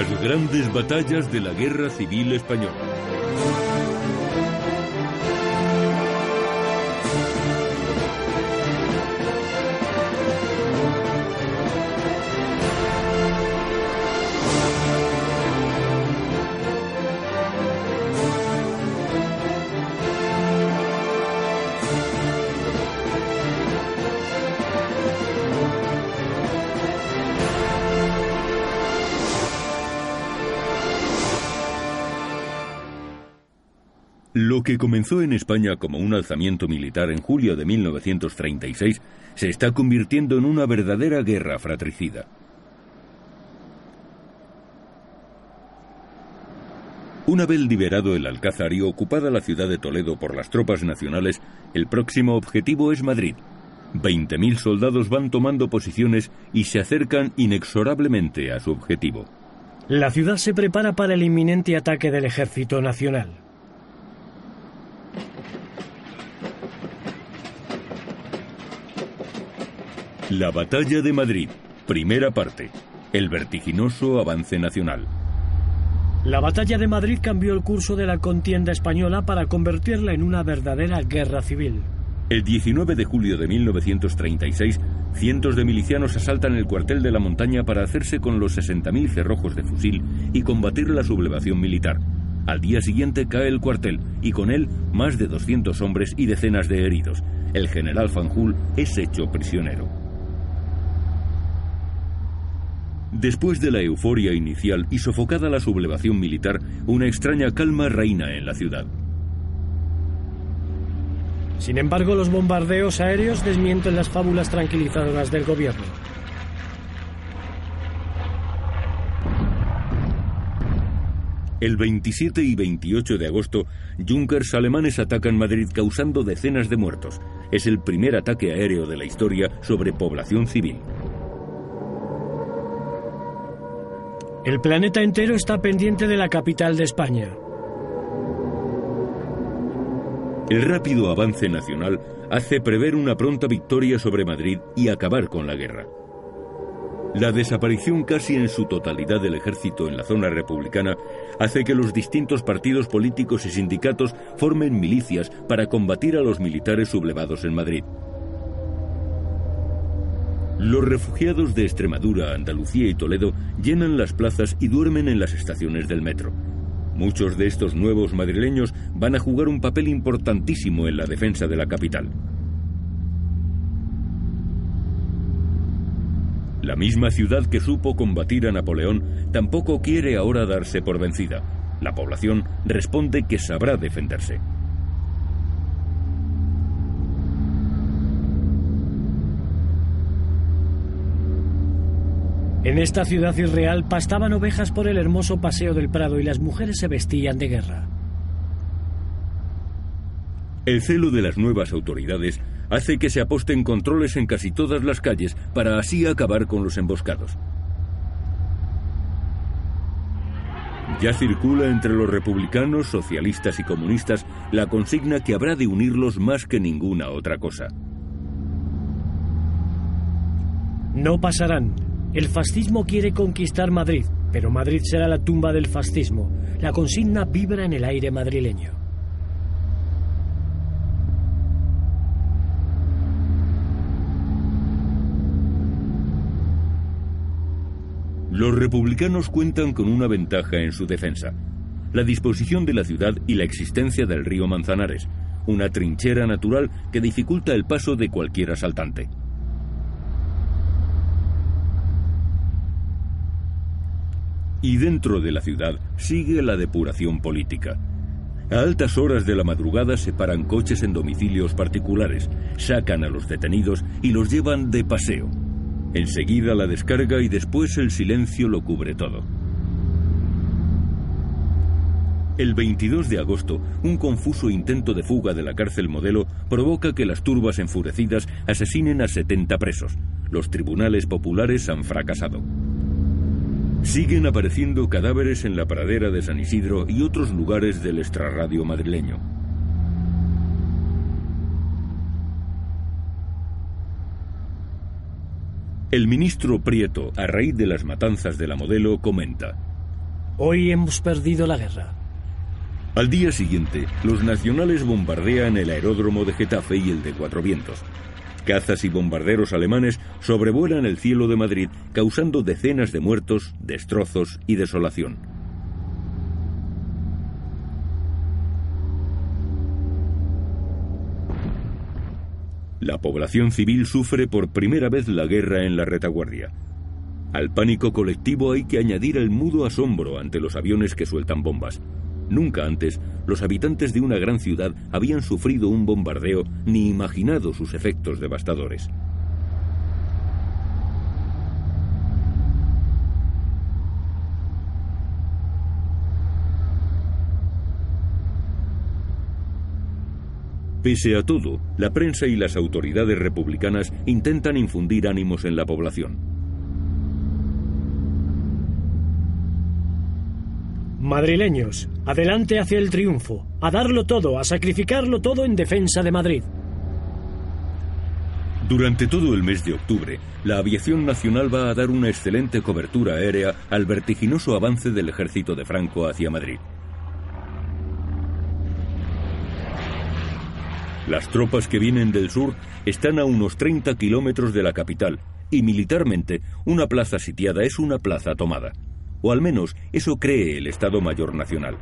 Las grandes batallas de la Guerra Civil Española. Lo que comenzó en España como un alzamiento militar en julio de 1936 se está convirtiendo en una verdadera guerra fratricida. Una vez liberado el Alcázar y ocupada la ciudad de Toledo por las tropas nacionales, el próximo objetivo es Madrid. 20.000 soldados van tomando posiciones y se acercan inexorablemente a su objetivo. La ciudad se prepara para el inminente ataque del ejército nacional. La batalla de Madrid, primera parte. El vertiginoso avance nacional. La batalla de Madrid cambió el curso de la contienda española para convertirla en una verdadera guerra civil. El 19 de julio de 1936, cientos de milicianos asaltan el cuartel de la montaña para hacerse con los 60.000 cerrojos de fusil y combatir la sublevación militar. Al día siguiente cae el cuartel y con él más de 200 hombres y decenas de heridos. El general Fanjul es hecho prisionero. Después de la euforia inicial y sofocada la sublevación militar, una extraña calma reina en la ciudad. Sin embargo, los bombardeos aéreos desmienten las fábulas tranquilizadoras del gobierno. El 27 y 28 de agosto, Junkers alemanes atacan Madrid causando decenas de muertos. Es el primer ataque aéreo de la historia sobre población civil. El planeta entero está pendiente de la capital de España. El rápido avance nacional hace prever una pronta victoria sobre Madrid y acabar con la guerra. La desaparición casi en su totalidad del ejército en la zona republicana hace que los distintos partidos políticos y sindicatos formen milicias para combatir a los militares sublevados en Madrid. Los refugiados de Extremadura, Andalucía y Toledo llenan las plazas y duermen en las estaciones del metro. Muchos de estos nuevos madrileños van a jugar un papel importantísimo en la defensa de la capital. La misma ciudad que supo combatir a Napoleón tampoco quiere ahora darse por vencida. La población responde que sabrá defenderse. En esta ciudad irreal pastaban ovejas por el hermoso paseo del Prado y las mujeres se vestían de guerra. El celo de las nuevas autoridades hace que se aposten controles en casi todas las calles para así acabar con los emboscados. Ya circula entre los republicanos, socialistas y comunistas la consigna que habrá de unirlos más que ninguna otra cosa. No pasarán, el fascismo quiere conquistar Madrid, pero Madrid será la tumba del fascismo. La consigna vibra en el aire madrileño. Los republicanos cuentan con una ventaja en su defensa, la disposición de la ciudad y la existencia del río Manzanares, una trinchera natural que dificulta el paso de cualquier asaltante. Y dentro de la ciudad sigue la depuración política. A altas horas de la madrugada se paran coches en domicilios particulares, sacan a los detenidos y los llevan de paseo. Enseguida la descarga y después el silencio lo cubre todo. El 22 de agosto, un confuso intento de fuga de la cárcel modelo provoca que las turbas enfurecidas asesinen a 70 presos. Los tribunales populares han fracasado. Siguen apareciendo cadáveres en la pradera de San Isidro y otros lugares del extrarradio madrileño. El ministro Prieto, a raíz de las matanzas de la modelo, comenta, Hoy hemos perdido la guerra. Al día siguiente, los nacionales bombardean el aeródromo de Getafe y el de Cuatro Vientos. Cazas y bombarderos alemanes sobrevuelan el cielo de Madrid, causando decenas de muertos, destrozos y desolación. La población civil sufre por primera vez la guerra en la retaguardia. Al pánico colectivo hay que añadir el mudo asombro ante los aviones que sueltan bombas. Nunca antes los habitantes de una gran ciudad habían sufrido un bombardeo ni imaginado sus efectos devastadores. Pese a todo, la prensa y las autoridades republicanas intentan infundir ánimos en la población. Madrileños, adelante hacia el triunfo, a darlo todo, a sacrificarlo todo en defensa de Madrid. Durante todo el mes de octubre, la aviación nacional va a dar una excelente cobertura aérea al vertiginoso avance del ejército de Franco hacia Madrid. Las tropas que vienen del sur están a unos 30 kilómetros de la capital y militarmente una plaza sitiada es una plaza tomada o al menos eso cree el Estado Mayor Nacional.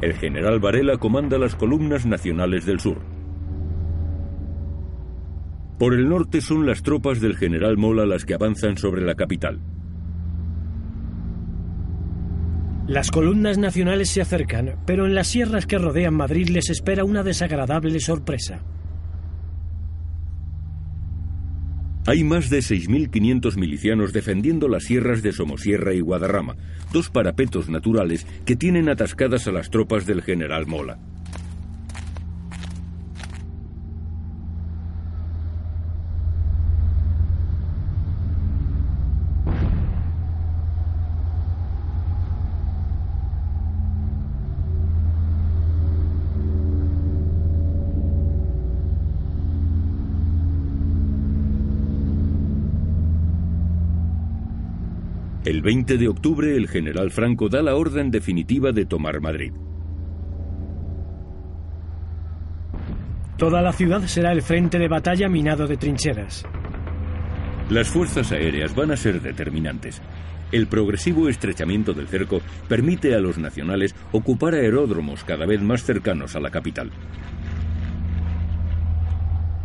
El general Varela comanda las columnas nacionales del sur. Por el norte son las tropas del general Mola las que avanzan sobre la capital. Las columnas nacionales se acercan, pero en las sierras que rodean Madrid les espera una desagradable sorpresa. Hay más de 6.500 milicianos defendiendo las sierras de Somosierra y Guadarrama, dos parapetos naturales que tienen atascadas a las tropas del general Mola. El 20 de octubre el general Franco da la orden definitiva de tomar Madrid. Toda la ciudad será el frente de batalla minado de trincheras. Las fuerzas aéreas van a ser determinantes. El progresivo estrechamiento del cerco permite a los nacionales ocupar aeródromos cada vez más cercanos a la capital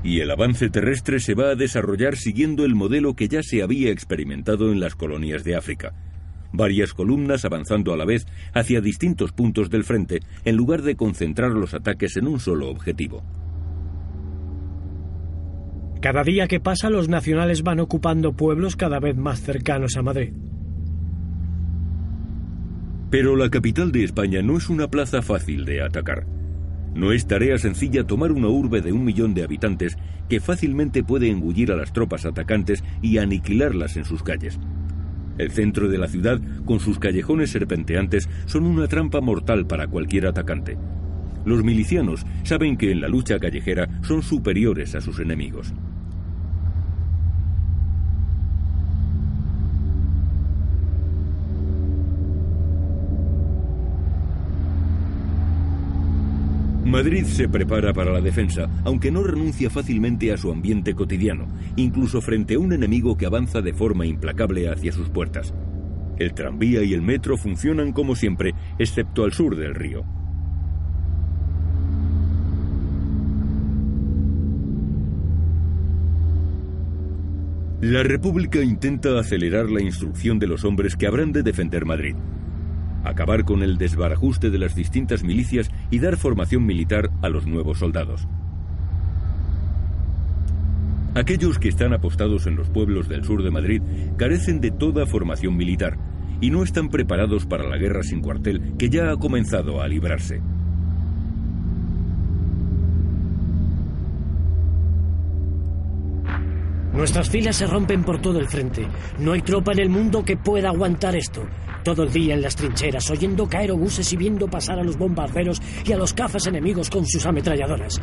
y el avance terrestre se va a desarrollar siguiendo el modelo que ya se había experimentado en las colonias de África. Varias columnas avanzando a la vez hacia distintos puntos del frente en lugar de concentrar los ataques en un solo objetivo. Cada día que pasa los nacionales van ocupando pueblos cada vez más cercanos a Madrid. Pero la capital de España no es una plaza fácil de atacar. No es tarea sencilla tomar una urbe de un millón de habitantes que fácilmente puede engullir a las tropas atacantes y aniquilarlas en sus calles. El centro de la ciudad, con sus callejones serpenteantes, son una trampa mortal para cualquier atacante. Los milicianos saben que en la lucha callejera son superiores a sus enemigos. Madrid se prepara para la defensa, aunque no renuncia fácilmente a su ambiente cotidiano, incluso frente a un enemigo que avanza de forma implacable hacia sus puertas. El tranvía y el metro funcionan como siempre, excepto al sur del río. La República intenta acelerar la instrucción de los hombres que habrán de defender Madrid acabar con el desbarajuste de las distintas milicias y dar formación militar a los nuevos soldados. Aquellos que están apostados en los pueblos del sur de Madrid carecen de toda formación militar y no están preparados para la guerra sin cuartel que ya ha comenzado a librarse. Nuestras filas se rompen por todo el frente. No hay tropa en el mundo que pueda aguantar esto. Todo el día en las trincheras, oyendo caer obuses y viendo pasar a los bombarderos y a los cazas enemigos con sus ametralladoras.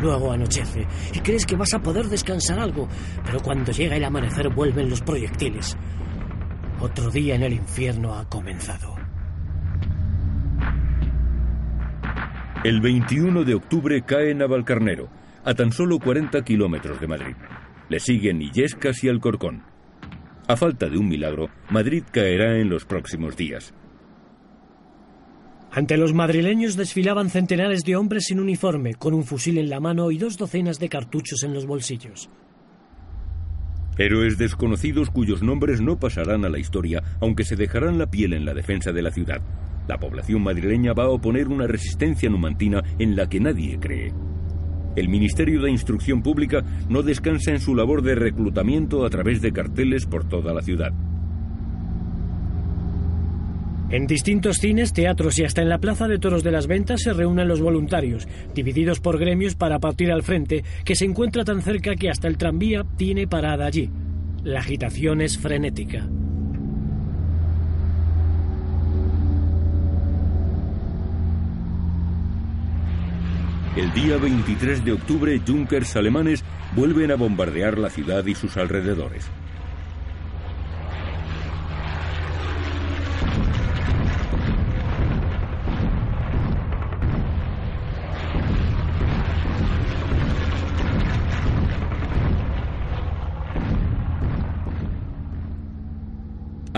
Luego anochece y crees que vas a poder descansar algo, pero cuando llega el amanecer vuelven los proyectiles. Otro día en el infierno ha comenzado. El 21 de octubre cae Navalcarnero, a tan solo 40 kilómetros de Madrid. Le siguen Illescas y Alcorcón. A falta de un milagro, Madrid caerá en los próximos días. Ante los madrileños desfilaban centenares de hombres sin uniforme, con un fusil en la mano y dos docenas de cartuchos en los bolsillos. Héroes desconocidos cuyos nombres no pasarán a la historia, aunque se dejarán la piel en la defensa de la ciudad. La población madrileña va a oponer una resistencia numantina en la que nadie cree. El Ministerio de Instrucción Pública no descansa en su labor de reclutamiento a través de carteles por toda la ciudad. En distintos cines, teatros y hasta en la Plaza de Toros de las Ventas se reúnen los voluntarios, divididos por gremios para partir al frente, que se encuentra tan cerca que hasta el tranvía tiene parada allí. La agitación es frenética. El día 23 de octubre, Junkers alemanes vuelven a bombardear la ciudad y sus alrededores.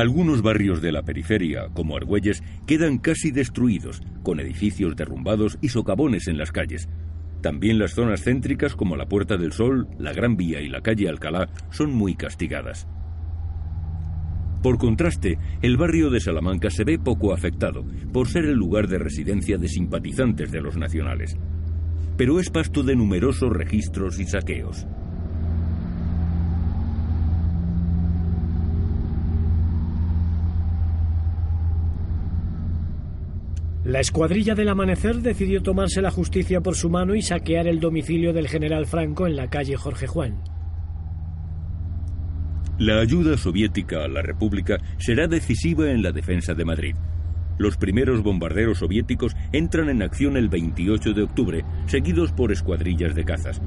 Algunos barrios de la periferia, como Argüelles, quedan casi destruidos, con edificios derrumbados y socavones en las calles. También las zonas céntricas como la Puerta del Sol, la Gran Vía y la calle Alcalá son muy castigadas. Por contraste, el barrio de Salamanca se ve poco afectado, por ser el lugar de residencia de simpatizantes de los nacionales. Pero es pasto de numerosos registros y saqueos. La escuadrilla del amanecer decidió tomarse la justicia por su mano y saquear el domicilio del general Franco en la calle Jorge Juan. La ayuda soviética a la República será decisiva en la defensa de Madrid. Los primeros bombarderos soviéticos entran en acción el 28 de octubre, seguidos por escuadrillas de cazas.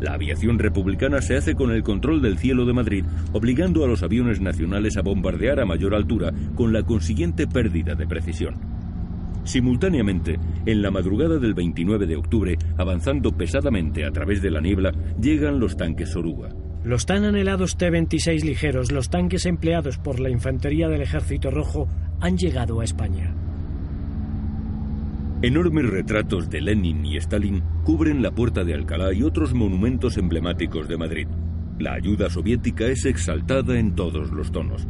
La aviación republicana se hace con el control del cielo de Madrid, obligando a los aviones nacionales a bombardear a mayor altura, con la consiguiente pérdida de precisión. Simultáneamente, en la madrugada del 29 de octubre, avanzando pesadamente a través de la niebla, llegan los tanques Oruga. Los tan anhelados T-26 ligeros, los tanques empleados por la infantería del Ejército Rojo, han llegado a España. Enormes retratos de Lenin y Stalin cubren la Puerta de Alcalá y otros monumentos emblemáticos de Madrid. La ayuda soviética es exaltada en todos los tonos.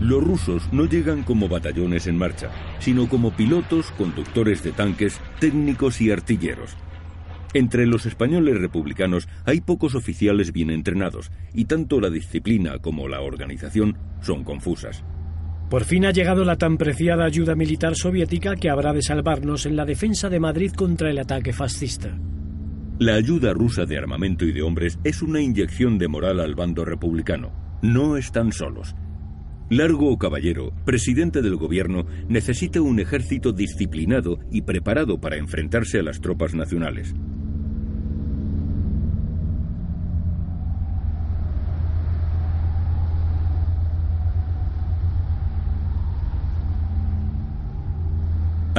Los rusos no llegan como batallones en marcha, sino como pilotos, conductores de tanques, técnicos y artilleros. Entre los españoles republicanos hay pocos oficiales bien entrenados, y tanto la disciplina como la organización son confusas. Por fin ha llegado la tan preciada ayuda militar soviética que habrá de salvarnos en la defensa de Madrid contra el ataque fascista. La ayuda rusa de armamento y de hombres es una inyección de moral al bando republicano. No están solos. Largo Caballero, presidente del gobierno, necesita un ejército disciplinado y preparado para enfrentarse a las tropas nacionales.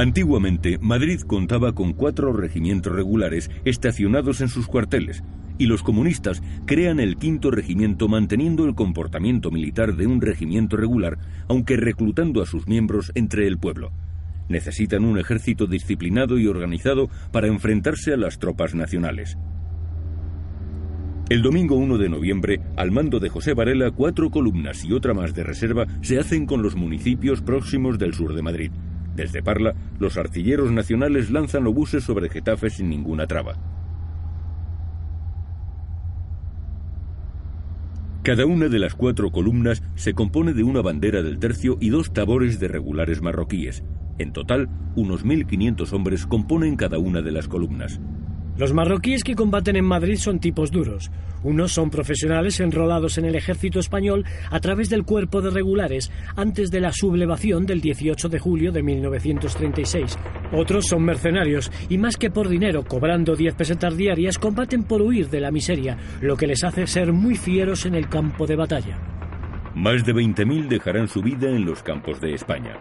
Antiguamente, Madrid contaba con cuatro regimientos regulares estacionados en sus cuarteles, y los comunistas crean el quinto regimiento manteniendo el comportamiento militar de un regimiento regular, aunque reclutando a sus miembros entre el pueblo. Necesitan un ejército disciplinado y organizado para enfrentarse a las tropas nacionales. El domingo 1 de noviembre, al mando de José Varela, cuatro columnas y otra más de reserva se hacen con los municipios próximos del sur de Madrid. Desde Parla, los artilleros nacionales lanzan obuses sobre Getafe sin ninguna traba. Cada una de las cuatro columnas se compone de una bandera del tercio y dos tabores de regulares marroquíes. En total, unos 1.500 hombres componen cada una de las columnas. Los marroquíes que combaten en Madrid son tipos duros. Unos son profesionales enrolados en el ejército español a través del cuerpo de regulares antes de la sublevación del 18 de julio de 1936. Otros son mercenarios y más que por dinero, cobrando 10 pesetas diarias, combaten por huir de la miseria, lo que les hace ser muy fieros en el campo de batalla. Más de 20.000 dejarán su vida en los campos de España.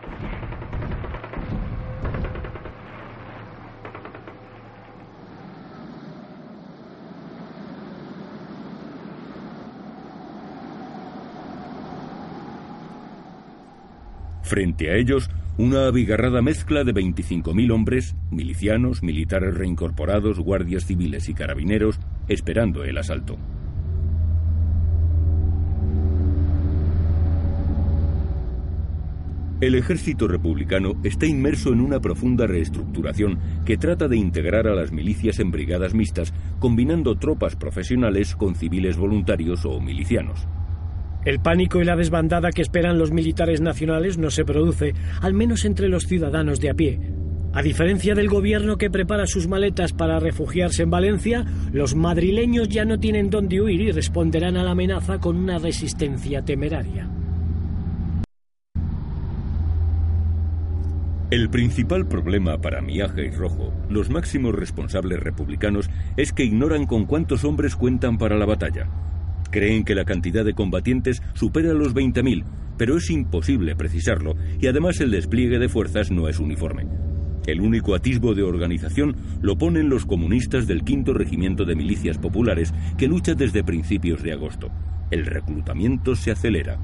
Frente a ellos, una abigarrada mezcla de 25.000 hombres, milicianos, militares reincorporados, guardias civiles y carabineros, esperando el asalto. El ejército republicano está inmerso en una profunda reestructuración que trata de integrar a las milicias en brigadas mixtas, combinando tropas profesionales con civiles voluntarios o milicianos. El pánico y la desbandada que esperan los militares nacionales no se produce, al menos entre los ciudadanos de a pie. A diferencia del gobierno que prepara sus maletas para refugiarse en Valencia, los madrileños ya no tienen dónde huir y responderán a la amenaza con una resistencia temeraria. El principal problema para Miaja y Rojo, los máximos responsables republicanos, es que ignoran con cuántos hombres cuentan para la batalla. Creen que la cantidad de combatientes supera los 20.000, pero es imposible precisarlo y además el despliegue de fuerzas no es uniforme. El único atisbo de organización lo ponen los comunistas del quinto regimiento de milicias populares que lucha desde principios de agosto. El reclutamiento se acelera.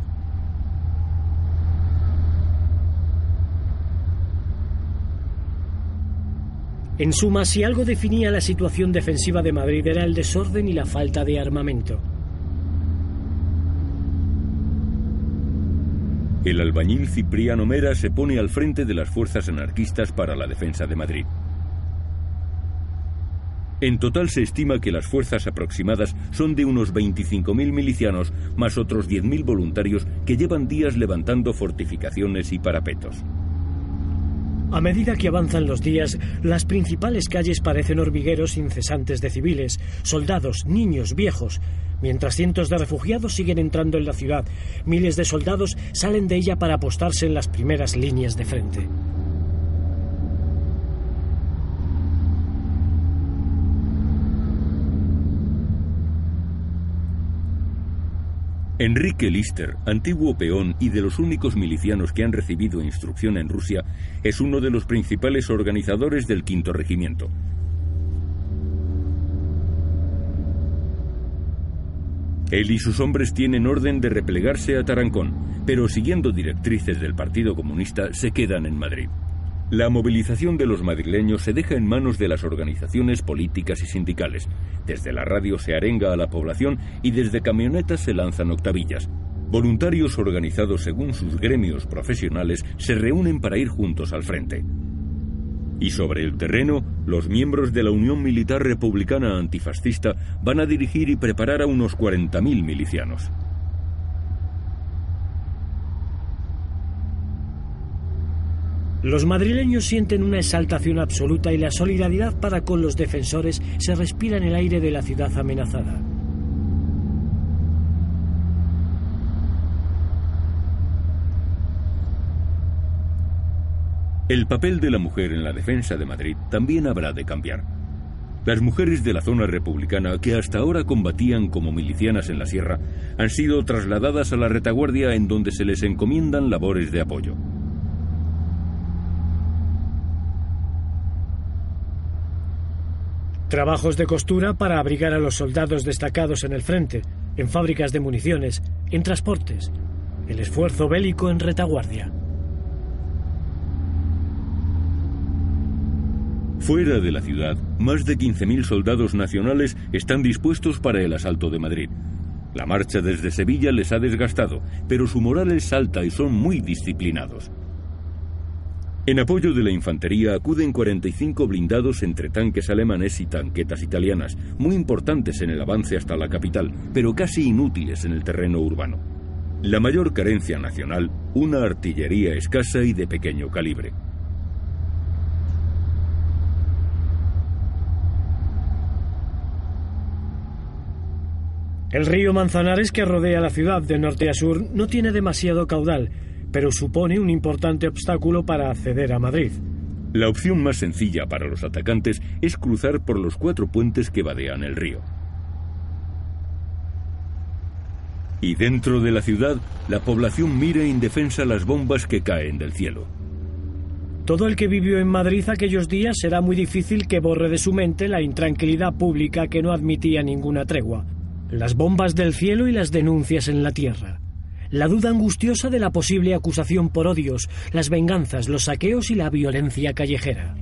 En suma, si algo definía la situación defensiva de Madrid era el desorden y la falta de armamento. El albañil Cipriano Mera se pone al frente de las fuerzas anarquistas para la defensa de Madrid. En total se estima que las fuerzas aproximadas son de unos 25.000 milicianos más otros 10.000 voluntarios que llevan días levantando fortificaciones y parapetos. A medida que avanzan los días, las principales calles parecen hormigueros incesantes de civiles, soldados, niños, viejos. Mientras cientos de refugiados siguen entrando en la ciudad, miles de soldados salen de ella para apostarse en las primeras líneas de frente. Enrique Lister, antiguo peón y de los únicos milicianos que han recibido instrucción en Rusia, es uno de los principales organizadores del quinto regimiento. Él y sus hombres tienen orden de replegarse a Tarancón, pero siguiendo directrices del Partido Comunista se quedan en Madrid. La movilización de los madrileños se deja en manos de las organizaciones políticas y sindicales. Desde la radio se arenga a la población y desde camionetas se lanzan octavillas. Voluntarios organizados según sus gremios profesionales se reúnen para ir juntos al frente. Y sobre el terreno, los miembros de la Unión Militar Republicana Antifascista van a dirigir y preparar a unos 40.000 milicianos. Los madrileños sienten una exaltación absoluta y la solidaridad para con los defensores se respira en el aire de la ciudad amenazada. El papel de la mujer en la defensa de Madrid también habrá de cambiar. Las mujeres de la zona republicana que hasta ahora combatían como milicianas en la sierra han sido trasladadas a la retaguardia en donde se les encomiendan labores de apoyo. Trabajos de costura para abrigar a los soldados destacados en el frente, en fábricas de municiones, en transportes. El esfuerzo bélico en retaguardia. Fuera de la ciudad, más de 15.000 soldados nacionales están dispuestos para el asalto de Madrid. La marcha desde Sevilla les ha desgastado, pero su moral es alta y son muy disciplinados. En apoyo de la infantería acuden 45 blindados entre tanques alemanes y tanquetas italianas, muy importantes en el avance hasta la capital, pero casi inútiles en el terreno urbano. La mayor carencia nacional, una artillería escasa y de pequeño calibre. El río Manzanares que rodea la ciudad de norte a sur no tiene demasiado caudal, pero supone un importante obstáculo para acceder a Madrid. La opción más sencilla para los atacantes es cruzar por los cuatro puentes que vadean el río. Y dentro de la ciudad, la población mira indefensa las bombas que caen del cielo. Todo el que vivió en Madrid aquellos días será muy difícil que borre de su mente la intranquilidad pública que no admitía ninguna tregua. Las bombas del cielo y las denuncias en la tierra. La duda angustiosa de la posible acusación por odios, las venganzas, los saqueos y la violencia callejera.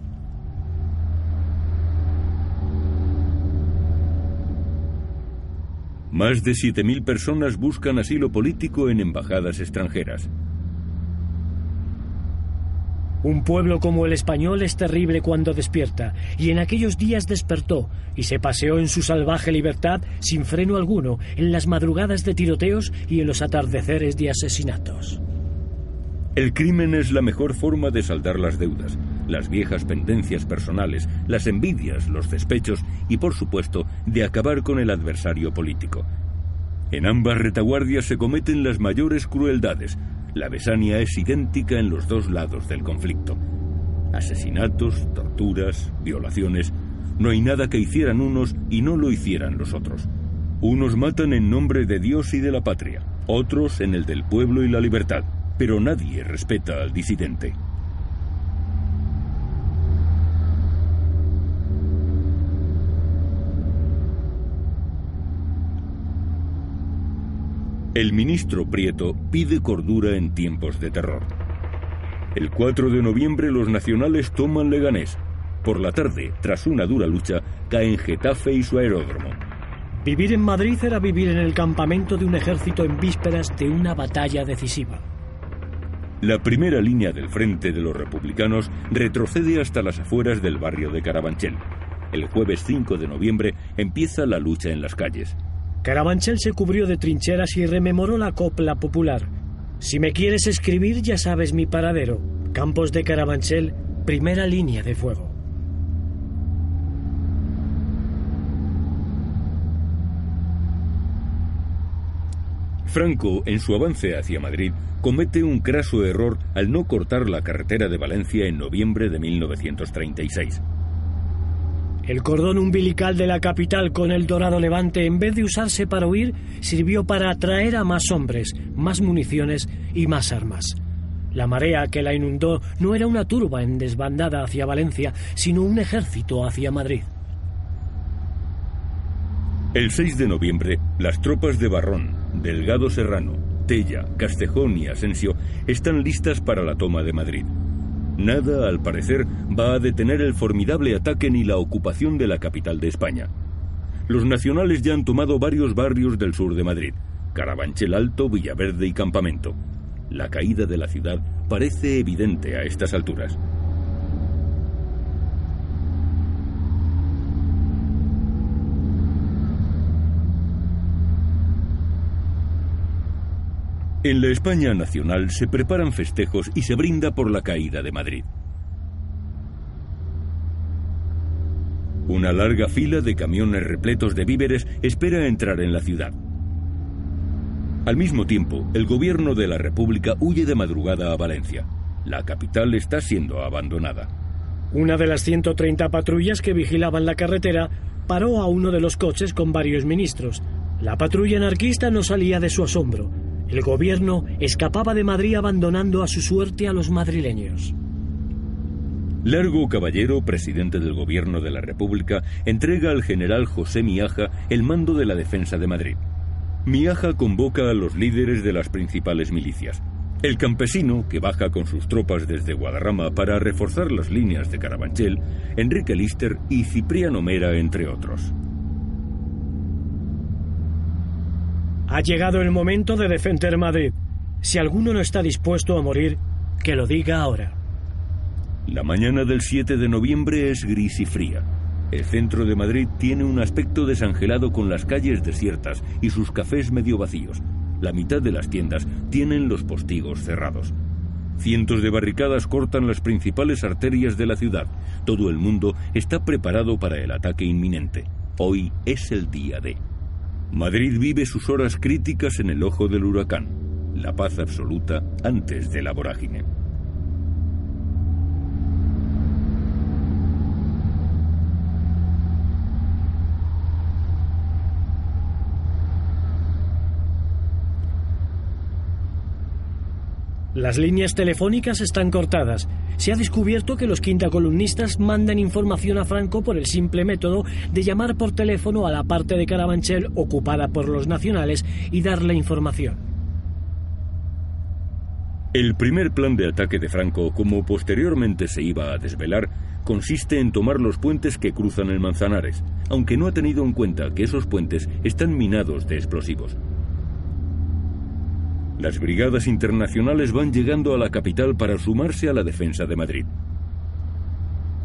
Más de 7.000 personas buscan asilo político en embajadas extranjeras. Un pueblo como el español es terrible cuando despierta, y en aquellos días despertó y se paseó en su salvaje libertad sin freno alguno, en las madrugadas de tiroteos y en los atardeceres de asesinatos. El crimen es la mejor forma de saldar las deudas, las viejas pendencias personales, las envidias, los despechos y, por supuesto, de acabar con el adversario político. En ambas retaguardias se cometen las mayores crueldades, la besania es idéntica en los dos lados del conflicto. Asesinatos, torturas, violaciones. No hay nada que hicieran unos y no lo hicieran los otros. Unos matan en nombre de Dios y de la patria, otros en el del pueblo y la libertad, pero nadie respeta al disidente. El ministro Prieto pide cordura en tiempos de terror. El 4 de noviembre los nacionales toman Leganés. Por la tarde, tras una dura lucha, caen Getafe y su aeródromo. Vivir en Madrid era vivir en el campamento de un ejército en vísperas de una batalla decisiva. La primera línea del frente de los republicanos retrocede hasta las afueras del barrio de Carabanchel. El jueves 5 de noviembre empieza la lucha en las calles. Carabanchel se cubrió de trincheras y rememoró la copla popular. Si me quieres escribir, ya sabes mi paradero. Campos de Carabanchel, primera línea de fuego. Franco, en su avance hacia Madrid, comete un craso error al no cortar la carretera de Valencia en noviembre de 1936. El cordón umbilical de la capital con el dorado levante, en vez de usarse para huir, sirvió para atraer a más hombres, más municiones y más armas. La marea que la inundó no era una turba en desbandada hacia Valencia, sino un ejército hacia Madrid. El 6 de noviembre, las tropas de Barrón, Delgado Serrano, Tella, Castejón y Asensio están listas para la toma de Madrid. Nada, al parecer, va a detener el formidable ataque ni la ocupación de la capital de España. Los nacionales ya han tomado varios barrios del sur de Madrid, Carabanchel Alto, Villaverde y Campamento. La caída de la ciudad parece evidente a estas alturas. En la España nacional se preparan festejos y se brinda por la caída de Madrid. Una larga fila de camiones repletos de víveres espera entrar en la ciudad. Al mismo tiempo, el gobierno de la República huye de madrugada a Valencia. La capital está siendo abandonada. Una de las 130 patrullas que vigilaban la carretera paró a uno de los coches con varios ministros. La patrulla anarquista no salía de su asombro. El gobierno escapaba de Madrid abandonando a su suerte a los madrileños. Largo Caballero, presidente del gobierno de la República, entrega al general José Miaja el mando de la defensa de Madrid. Miaja convoca a los líderes de las principales milicias. El campesino, que baja con sus tropas desde Guadarrama para reforzar las líneas de Carabanchel, Enrique Lister y Cipriano Mera, entre otros. Ha llegado el momento de defender Madrid. Si alguno no está dispuesto a morir, que lo diga ahora. La mañana del 7 de noviembre es gris y fría. El centro de Madrid tiene un aspecto desangelado con las calles desiertas y sus cafés medio vacíos. La mitad de las tiendas tienen los postigos cerrados. Cientos de barricadas cortan las principales arterias de la ciudad. Todo el mundo está preparado para el ataque inminente. Hoy es el día de... Madrid vive sus horas críticas en el ojo del huracán, la paz absoluta antes de la vorágine. Las líneas telefónicas están cortadas. Se ha descubierto que los quinta columnistas mandan información a Franco por el simple método de llamar por teléfono a la parte de Carabanchel ocupada por los nacionales y darle información. El primer plan de ataque de Franco, como posteriormente se iba a desvelar, consiste en tomar los puentes que cruzan el Manzanares, aunque no ha tenido en cuenta que esos puentes están minados de explosivos. Las brigadas internacionales van llegando a la capital para sumarse a la defensa de Madrid.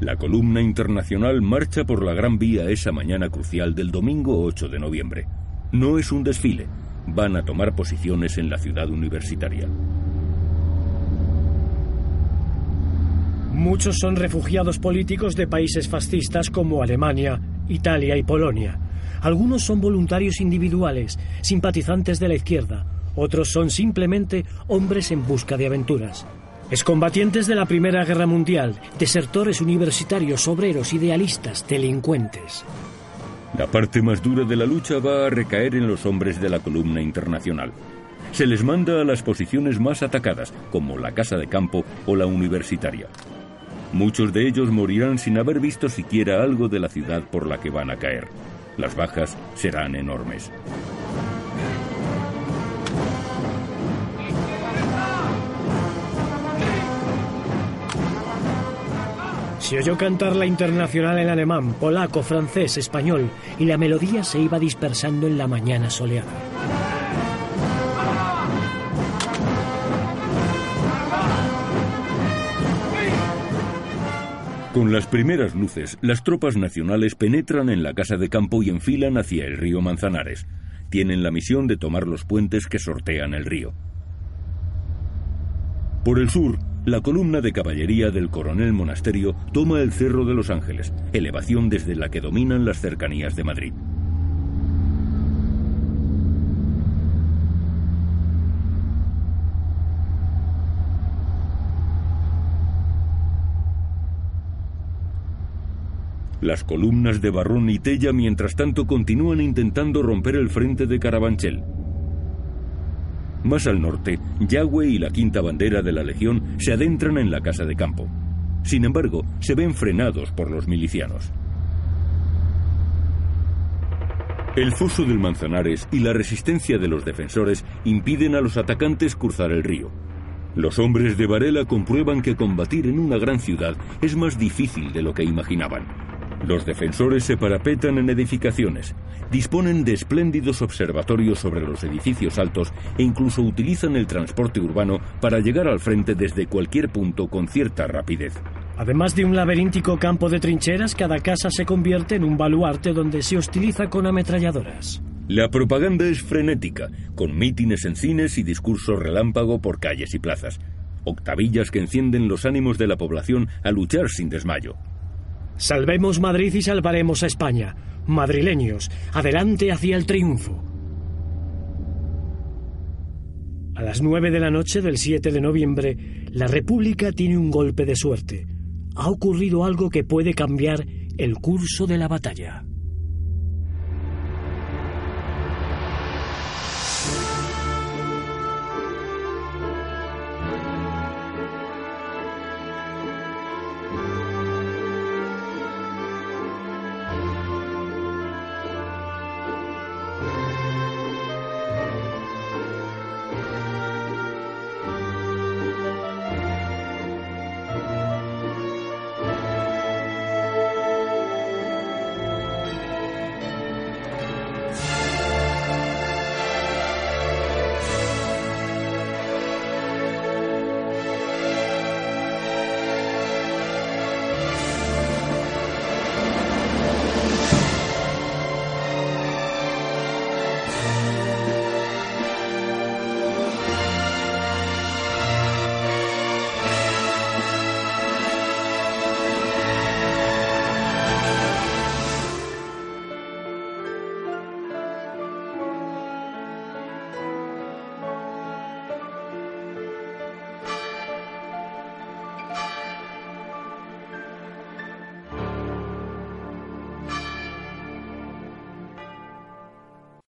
La columna internacional marcha por la Gran Vía esa mañana crucial del domingo 8 de noviembre. No es un desfile, van a tomar posiciones en la ciudad universitaria. Muchos son refugiados políticos de países fascistas como Alemania, Italia y Polonia. Algunos son voluntarios individuales, simpatizantes de la izquierda, otros son simplemente hombres en busca de aventuras. Excombatientes de la Primera Guerra Mundial, desertores universitarios, obreros, idealistas, delincuentes. La parte más dura de la lucha va a recaer en los hombres de la columna internacional. Se les manda a las posiciones más atacadas, como la casa de campo o la universitaria. Muchos de ellos morirán sin haber visto siquiera algo de la ciudad por la que van a caer. Las bajas serán enormes. Se oyó cantar la internacional en alemán, polaco, francés, español, y la melodía se iba dispersando en la mañana soleada. Con las primeras luces, las tropas nacionales penetran en la casa de campo y enfilan hacia el río Manzanares. Tienen la misión de tomar los puentes que sortean el río. Por el sur, la columna de caballería del coronel Monasterio toma el Cerro de los Ángeles, elevación desde la que dominan las cercanías de Madrid. Las columnas de Barrón y Tella mientras tanto continúan intentando romper el frente de Carabanchel. Más al norte, Yagüe y la quinta bandera de la Legión se adentran en la casa de campo. Sin embargo, se ven frenados por los milicianos. El foso del Manzanares y la resistencia de los defensores impiden a los atacantes cruzar el río. Los hombres de Varela comprueban que combatir en una gran ciudad es más difícil de lo que imaginaban. Los defensores se parapetan en edificaciones, disponen de espléndidos observatorios sobre los edificios altos e incluso utilizan el transporte urbano para llegar al frente desde cualquier punto con cierta rapidez. Además de un laberíntico campo de trincheras, cada casa se convierte en un baluarte donde se hostiliza con ametralladoras. La propaganda es frenética, con mítines en cines y discursos relámpago por calles y plazas. Octavillas que encienden los ánimos de la población a luchar sin desmayo. Salvemos Madrid y salvaremos a España. Madrileños, adelante hacia el triunfo. A las nueve de la noche del 7 de noviembre, la República tiene un golpe de suerte. Ha ocurrido algo que puede cambiar el curso de la batalla.